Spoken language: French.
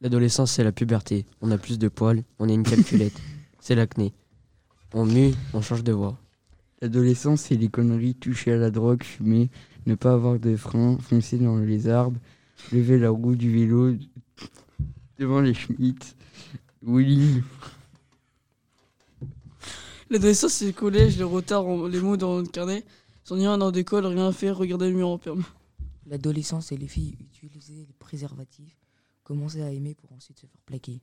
L'adolescence, c'est la puberté. On a plus de poils, on est une calculette. c'est l'acné. On mue, on change de voix. L'adolescence, c'est les conneries, toucher à la drogue, fumer, ne pas avoir de frein, foncer dans les arbres, lever la roue du vélo devant les Schmitt. Willy, L'adolescence, c'est le collège, le retard, les mots dans le carnet, s'en ir dans d'école, rien faire, regarder le mur en perme. L'adolescence et les filles utilisaient les préservatifs, commençaient à aimer pour ensuite se faire plaquer.